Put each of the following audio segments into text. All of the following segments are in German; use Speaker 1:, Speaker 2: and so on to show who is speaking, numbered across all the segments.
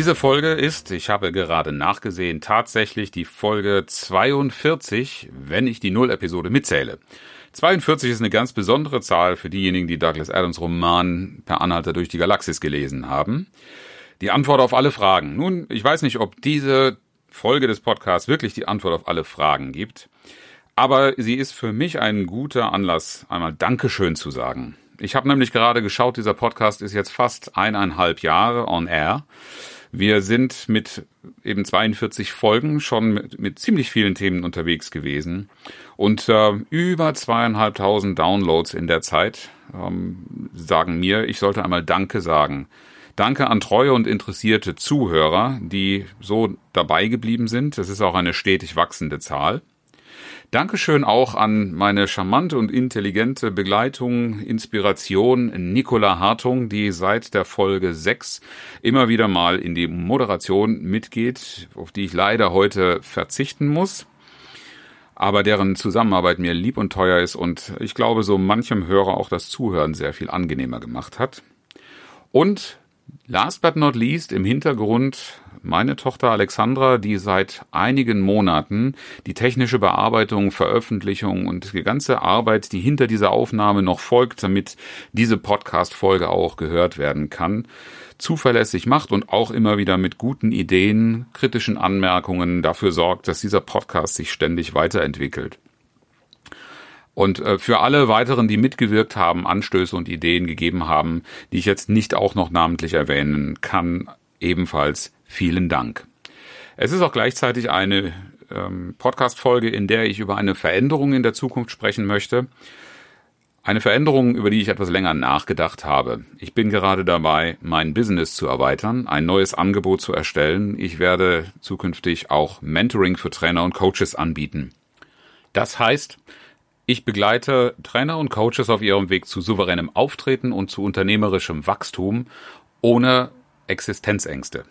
Speaker 1: Diese Folge ist, ich habe gerade nachgesehen, tatsächlich die Folge 42, wenn ich die Null-Episode mitzähle. 42 ist eine ganz besondere Zahl für diejenigen, die Douglas Adams Roman Per Anhalter durch die Galaxis gelesen haben. Die Antwort auf alle Fragen. Nun, ich weiß nicht, ob diese Folge des Podcasts wirklich die Antwort auf alle Fragen gibt, aber sie ist für mich ein guter Anlass, einmal Dankeschön zu sagen. Ich habe nämlich gerade geschaut, dieser Podcast ist jetzt fast eineinhalb Jahre on air. Wir sind mit eben 42 Folgen schon mit, mit ziemlich vielen Themen unterwegs gewesen und äh, über zweieinhalbtausend Downloads in der Zeit ähm, sagen mir, ich sollte einmal Danke sagen. Danke an treue und interessierte Zuhörer, die so dabei geblieben sind. Das ist auch eine stetig wachsende Zahl. Dankeschön auch an meine charmante und intelligente Begleitung, Inspiration Nicola Hartung, die seit der Folge 6 immer wieder mal in die Moderation mitgeht, auf die ich leider heute verzichten muss, aber deren Zusammenarbeit mir lieb und teuer ist und ich glaube, so manchem Hörer auch das Zuhören sehr viel angenehmer gemacht hat. Und last but not least im Hintergrund meine Tochter Alexandra, die seit einigen Monaten die technische Bearbeitung, Veröffentlichung und die ganze Arbeit, die hinter dieser Aufnahme noch folgt, damit diese Podcast-Folge auch gehört werden kann, zuverlässig macht und auch immer wieder mit guten Ideen, kritischen Anmerkungen dafür sorgt, dass dieser Podcast sich ständig weiterentwickelt. Und äh, für alle weiteren, die mitgewirkt haben, Anstöße und Ideen gegeben haben, die ich jetzt nicht auch noch namentlich erwähnen kann, ebenfalls vielen Dank. Es ist auch gleichzeitig eine ähm, Podcast-Folge, in der ich über eine Veränderung in der Zukunft sprechen möchte. Eine Veränderung, über die ich etwas länger nachgedacht habe. Ich bin gerade dabei, mein Business zu erweitern, ein neues Angebot zu erstellen. Ich werde zukünftig auch Mentoring für Trainer und Coaches anbieten. Das heißt, ich begleite Trainer und Coaches auf ihrem Weg zu souveränem Auftreten und zu unternehmerischem Wachstum ohne Existenzängste.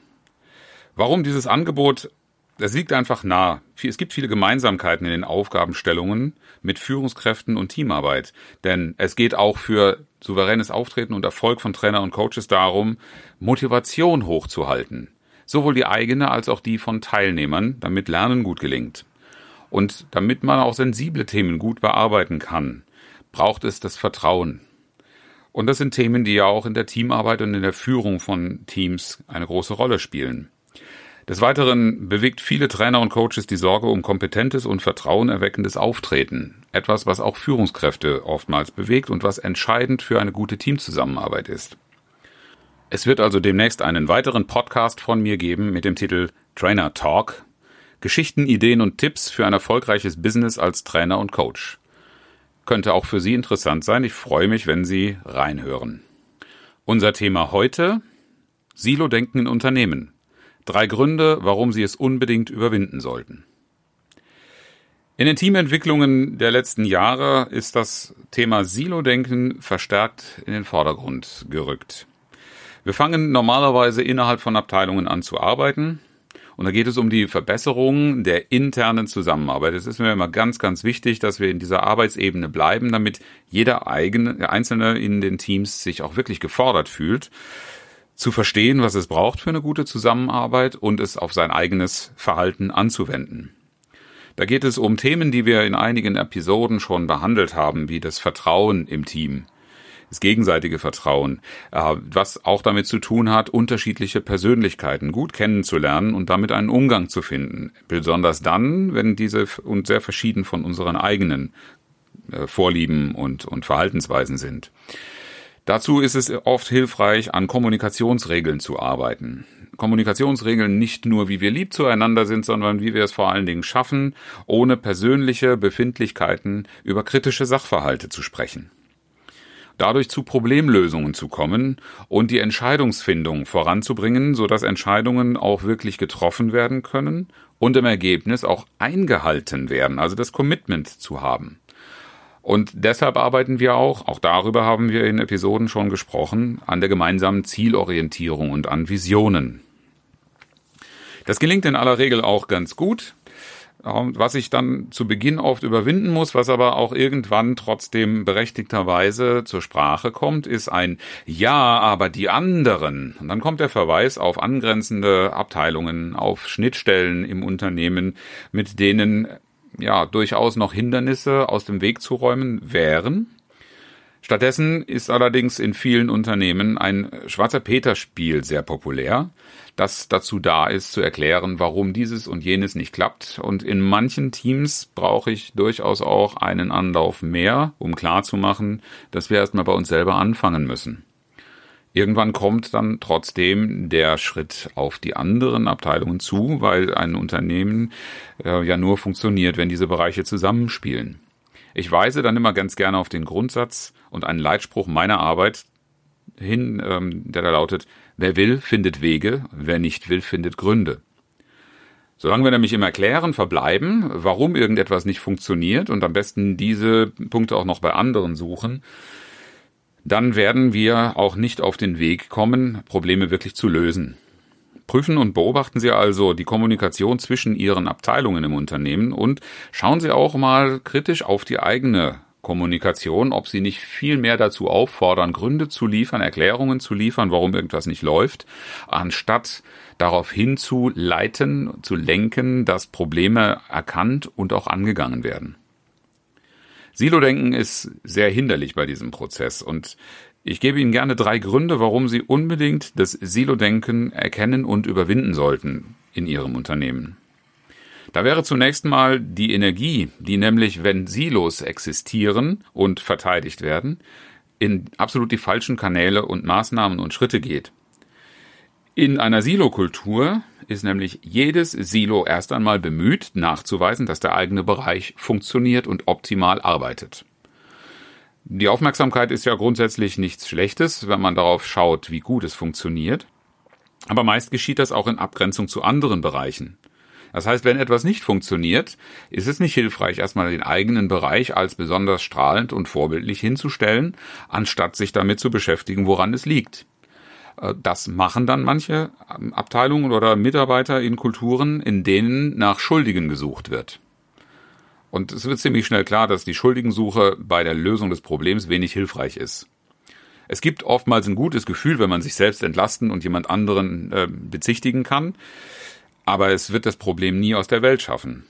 Speaker 1: Warum dieses Angebot? Das liegt einfach nah. Es gibt viele Gemeinsamkeiten in den Aufgabenstellungen mit Führungskräften und Teamarbeit. Denn es geht auch für souveränes Auftreten und Erfolg von Trainer und Coaches darum, Motivation hochzuhalten. Sowohl die eigene als auch die von Teilnehmern, damit Lernen gut gelingt. Und damit man auch sensible Themen gut bearbeiten kann, braucht es das Vertrauen. Und das sind Themen, die ja auch in der Teamarbeit und in der Führung von Teams eine große Rolle spielen. Des Weiteren bewegt viele Trainer und Coaches die Sorge um kompetentes und vertrauenerweckendes Auftreten. Etwas, was auch Führungskräfte oftmals bewegt und was entscheidend für eine gute Teamzusammenarbeit ist. Es wird also demnächst einen weiteren Podcast von mir geben mit dem Titel Trainer Talk. Geschichten, Ideen und Tipps für ein erfolgreiches Business als Trainer und Coach. Könnte auch für Sie interessant sein. Ich freue mich, wenn Sie reinhören. Unser Thema heute Silo-Denken in Unternehmen. Drei Gründe, warum Sie es unbedingt überwinden sollten. In den Teamentwicklungen der letzten Jahre ist das Thema Silo-Denken verstärkt in den Vordergrund gerückt. Wir fangen normalerweise innerhalb von Abteilungen an zu arbeiten. Und da geht es um die Verbesserung der internen Zusammenarbeit. Es ist mir immer ganz, ganz wichtig, dass wir in dieser Arbeitsebene bleiben, damit jeder eigene, Einzelne in den Teams sich auch wirklich gefordert fühlt zu verstehen, was es braucht für eine gute Zusammenarbeit und es auf sein eigenes Verhalten anzuwenden. Da geht es um Themen, die wir in einigen Episoden schon behandelt haben, wie das Vertrauen im Team, das gegenseitige Vertrauen, äh, was auch damit zu tun hat, unterschiedliche Persönlichkeiten gut kennenzulernen und damit einen Umgang zu finden. Besonders dann, wenn diese und sehr verschieden von unseren eigenen äh, Vorlieben und, und Verhaltensweisen sind. Dazu ist es oft hilfreich, an Kommunikationsregeln zu arbeiten. Kommunikationsregeln nicht nur, wie wir lieb zueinander sind, sondern wie wir es vor allen Dingen schaffen, ohne persönliche Befindlichkeiten über kritische Sachverhalte zu sprechen. Dadurch zu Problemlösungen zu kommen und die Entscheidungsfindung voranzubringen, sodass Entscheidungen auch wirklich getroffen werden können und im Ergebnis auch eingehalten werden, also das Commitment zu haben. Und deshalb arbeiten wir auch, auch darüber haben wir in Episoden schon gesprochen, an der gemeinsamen Zielorientierung und an Visionen. Das gelingt in aller Regel auch ganz gut was ich dann zu Beginn oft überwinden muss, was aber auch irgendwann trotzdem berechtigterweise zur Sprache kommt, ist ein Ja, aber die anderen. Und dann kommt der Verweis auf angrenzende Abteilungen, auf Schnittstellen im Unternehmen, mit denen ja durchaus noch Hindernisse aus dem Weg zu räumen wären. Stattdessen ist allerdings in vielen Unternehmen ein Schwarzer Peter-Spiel sehr populär, das dazu da ist, zu erklären, warum dieses und jenes nicht klappt. Und in manchen Teams brauche ich durchaus auch einen Anlauf mehr, um klarzumachen, dass wir erstmal bei uns selber anfangen müssen. Irgendwann kommt dann trotzdem der Schritt auf die anderen Abteilungen zu, weil ein Unternehmen äh, ja nur funktioniert, wenn diese Bereiche zusammenspielen. Ich weise dann immer ganz gerne auf den Grundsatz und einen Leitspruch meiner Arbeit hin, ähm, der da lautet, wer will, findet Wege, wer nicht will, findet Gründe. Solange wir nämlich im Erklären verbleiben, warum irgendetwas nicht funktioniert und am besten diese Punkte auch noch bei anderen suchen, dann werden wir auch nicht auf den Weg kommen, Probleme wirklich zu lösen. Prüfen und beobachten Sie also die Kommunikation zwischen Ihren Abteilungen im Unternehmen und schauen Sie auch mal kritisch auf die eigene Kommunikation, ob Sie nicht viel mehr dazu auffordern, Gründe zu liefern, Erklärungen zu liefern, warum irgendwas nicht läuft, anstatt darauf hinzuleiten, zu lenken, dass Probleme erkannt und auch angegangen werden. Silo-Denken ist sehr hinderlich bei diesem Prozess und ich gebe Ihnen gerne drei Gründe, warum Sie unbedingt das Silo-Denken erkennen und überwinden sollten in Ihrem Unternehmen. Da wäre zunächst mal die Energie, die nämlich, wenn Silos existieren und verteidigt werden, in absolut die falschen Kanäle und Maßnahmen und Schritte geht. In einer Silokultur ist nämlich jedes Silo erst einmal bemüht, nachzuweisen, dass der eigene Bereich funktioniert und optimal arbeitet. Die Aufmerksamkeit ist ja grundsätzlich nichts Schlechtes, wenn man darauf schaut, wie gut es funktioniert. Aber meist geschieht das auch in Abgrenzung zu anderen Bereichen. Das heißt, wenn etwas nicht funktioniert, ist es nicht hilfreich, erstmal den eigenen Bereich als besonders strahlend und vorbildlich hinzustellen, anstatt sich damit zu beschäftigen, woran es liegt. Äh, das machen dann manche Abteilungen oder Mitarbeiter in Kulturen, in denen nach Schuldigen gesucht wird. Und es wird ziemlich schnell klar, dass die Schuldigensuche bei der Lösung des Problems wenig hilfreich ist. Es gibt oftmals ein gutes Gefühl, wenn man sich selbst entlasten und jemand anderen äh, bezichtigen kann, aber es wird das Problem nie aus der Welt schaffen.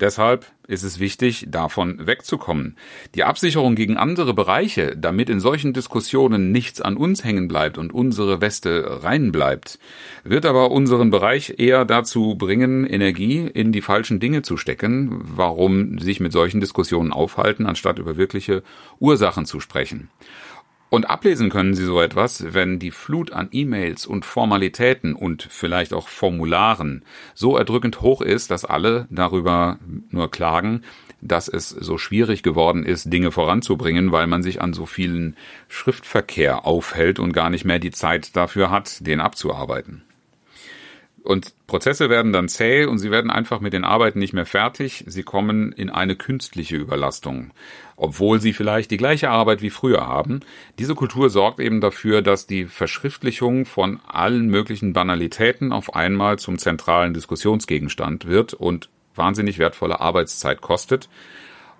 Speaker 1: Deshalb ist es wichtig, davon wegzukommen. Die Absicherung gegen andere Bereiche, damit in solchen Diskussionen nichts an uns hängen bleibt und unsere Weste rein bleibt, wird aber unseren Bereich eher dazu bringen, Energie in die falschen Dinge zu stecken, warum sich mit solchen Diskussionen aufhalten, anstatt über wirkliche Ursachen zu sprechen. Und ablesen können Sie so etwas, wenn die Flut an E-Mails und Formalitäten und vielleicht auch Formularen so erdrückend hoch ist, dass alle darüber nur klagen, dass es so schwierig geworden ist, Dinge voranzubringen, weil man sich an so vielen Schriftverkehr aufhält und gar nicht mehr die Zeit dafür hat, den abzuarbeiten. Und Prozesse werden dann zäh und sie werden einfach mit den Arbeiten nicht mehr fertig. Sie kommen in eine künstliche Überlastung, obwohl sie vielleicht die gleiche Arbeit wie früher haben. Diese Kultur sorgt eben dafür, dass die Verschriftlichung von allen möglichen Banalitäten auf einmal zum zentralen Diskussionsgegenstand wird und wahnsinnig wertvolle Arbeitszeit kostet.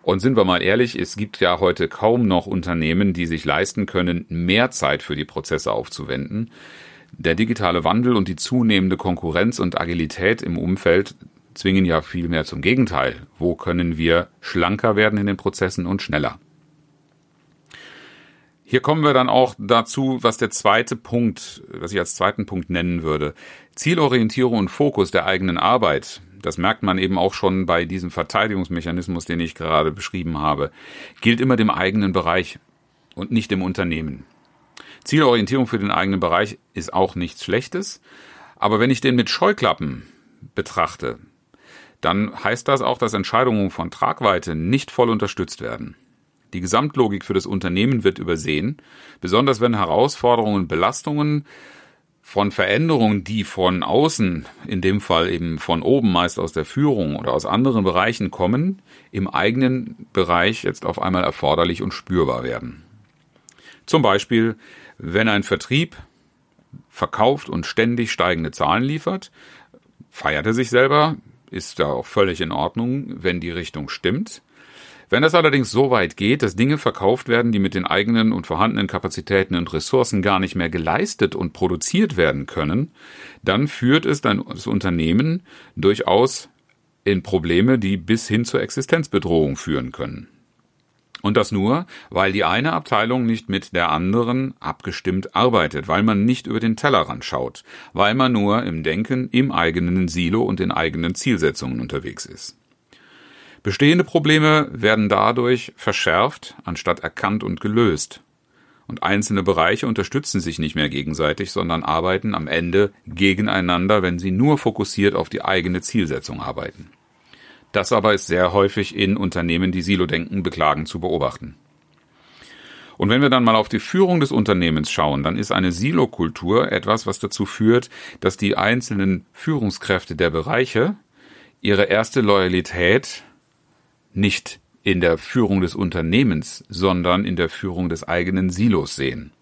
Speaker 1: Und sind wir mal ehrlich, es gibt ja heute kaum noch Unternehmen, die sich leisten können, mehr Zeit für die Prozesse aufzuwenden. Der digitale Wandel und die zunehmende Konkurrenz und Agilität im Umfeld zwingen ja vielmehr zum Gegenteil. Wo können wir schlanker werden in den Prozessen und schneller? Hier kommen wir dann auch dazu, was der zweite Punkt, was ich als zweiten Punkt nennen würde. Zielorientierung und Fokus der eigenen Arbeit. Das merkt man eben auch schon bei diesem Verteidigungsmechanismus, den ich gerade beschrieben habe. Gilt immer dem eigenen Bereich und nicht dem Unternehmen. Zielorientierung für den eigenen Bereich ist auch nichts Schlechtes. Aber wenn ich den mit Scheuklappen betrachte, dann heißt das auch, dass Entscheidungen von Tragweite nicht voll unterstützt werden. Die Gesamtlogik für das Unternehmen wird übersehen, besonders wenn Herausforderungen Belastungen von Veränderungen, die von außen, in dem Fall eben von oben meist aus der Führung oder aus anderen Bereichen kommen, im eigenen Bereich jetzt auf einmal erforderlich und spürbar werden. Zum Beispiel, wenn ein Vertrieb verkauft und ständig steigende Zahlen liefert, feiert er sich selber, ist da auch völlig in Ordnung, wenn die Richtung stimmt. Wenn es allerdings so weit geht, dass Dinge verkauft werden, die mit den eigenen und vorhandenen Kapazitäten und Ressourcen gar nicht mehr geleistet und produziert werden können, dann führt es dann das Unternehmen durchaus in Probleme, die bis hin zur Existenzbedrohung führen können. Und das nur, weil die eine Abteilung nicht mit der anderen abgestimmt arbeitet, weil man nicht über den Tellerrand schaut, weil man nur im Denken im eigenen Silo und in eigenen Zielsetzungen unterwegs ist. Bestehende Probleme werden dadurch verschärft, anstatt erkannt und gelöst. Und einzelne Bereiche unterstützen sich nicht mehr gegenseitig, sondern arbeiten am Ende gegeneinander, wenn sie nur fokussiert auf die eigene Zielsetzung arbeiten. Das aber ist sehr häufig in Unternehmen, die Silo-Denken beklagen, zu beobachten. Und wenn wir dann mal auf die Führung des Unternehmens schauen, dann ist eine Silo-Kultur etwas, was dazu führt, dass die einzelnen Führungskräfte der Bereiche ihre erste Loyalität nicht in der Führung des Unternehmens, sondern in der Führung des eigenen Silos sehen.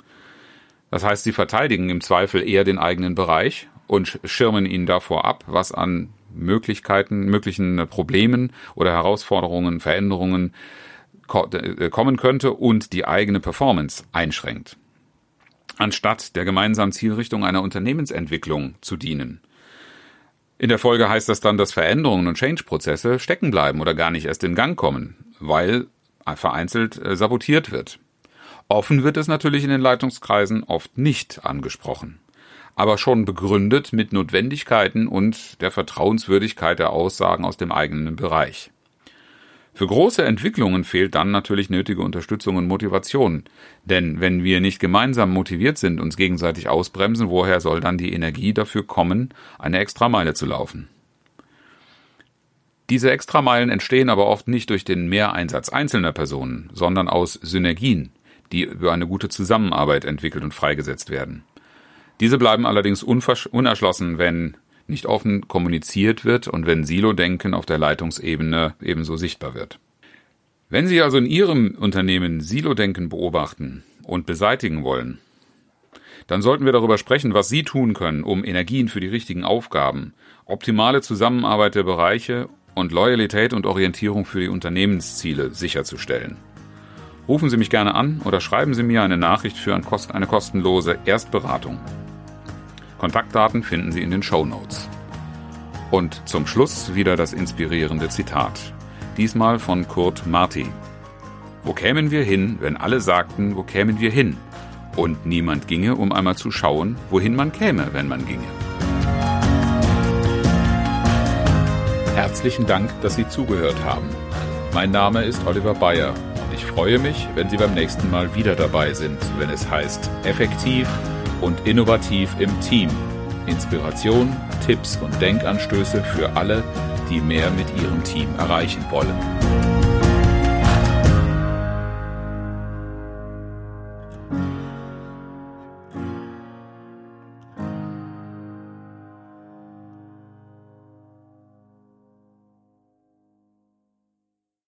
Speaker 1: Das heißt, sie verteidigen im Zweifel eher den eigenen Bereich und schirmen ihn davor ab, was an Möglichkeiten, möglichen Problemen oder Herausforderungen, Veränderungen äh, kommen könnte und die eigene Performance einschränkt. Anstatt der gemeinsamen Zielrichtung einer Unternehmensentwicklung zu dienen. In der Folge heißt das dann, dass Veränderungen und Change-Prozesse stecken bleiben oder gar nicht erst in Gang kommen, weil vereinzelt äh, sabotiert wird. Offen wird es natürlich in den Leitungskreisen oft nicht angesprochen, aber schon begründet mit Notwendigkeiten und der Vertrauenswürdigkeit der Aussagen aus dem eigenen Bereich. Für große Entwicklungen fehlt dann natürlich nötige Unterstützung und Motivation. Denn wenn wir nicht gemeinsam motiviert sind, uns gegenseitig ausbremsen, woher soll dann die Energie dafür kommen, eine Extrameile zu laufen? Diese Extrameilen entstehen aber oft nicht durch den Mehreinsatz einzelner Personen, sondern aus Synergien, die über eine gute Zusammenarbeit entwickelt und freigesetzt werden. Diese bleiben allerdings unerschlossen, wenn nicht offen kommuniziert wird und wenn Silo-Denken auf der Leitungsebene ebenso sichtbar wird. Wenn Sie also in Ihrem Unternehmen Silo-Denken beobachten und beseitigen wollen, dann sollten wir darüber sprechen, was Sie tun können, um Energien für die richtigen Aufgaben, optimale Zusammenarbeit der Bereiche und Loyalität und Orientierung für die Unternehmensziele sicherzustellen. Rufen Sie mich gerne an oder schreiben Sie mir eine Nachricht für eine kostenlose Erstberatung. Kontaktdaten finden Sie in den Show Notes. Und zum Schluss wieder das inspirierende Zitat. Diesmal von Kurt Marti. Wo kämen wir hin, wenn alle sagten, wo kämen wir hin? Und niemand ginge, um einmal zu schauen, wohin man käme, wenn man ginge. Herzlichen Dank, dass Sie zugehört haben. Mein Name ist Oliver Bayer und ich freue mich, wenn Sie beim nächsten Mal wieder dabei sind, wenn es heißt effektiv und innovativ im Team. Inspiration, Tipps und Denkanstöße für alle, die mehr mit ihrem Team erreichen wollen.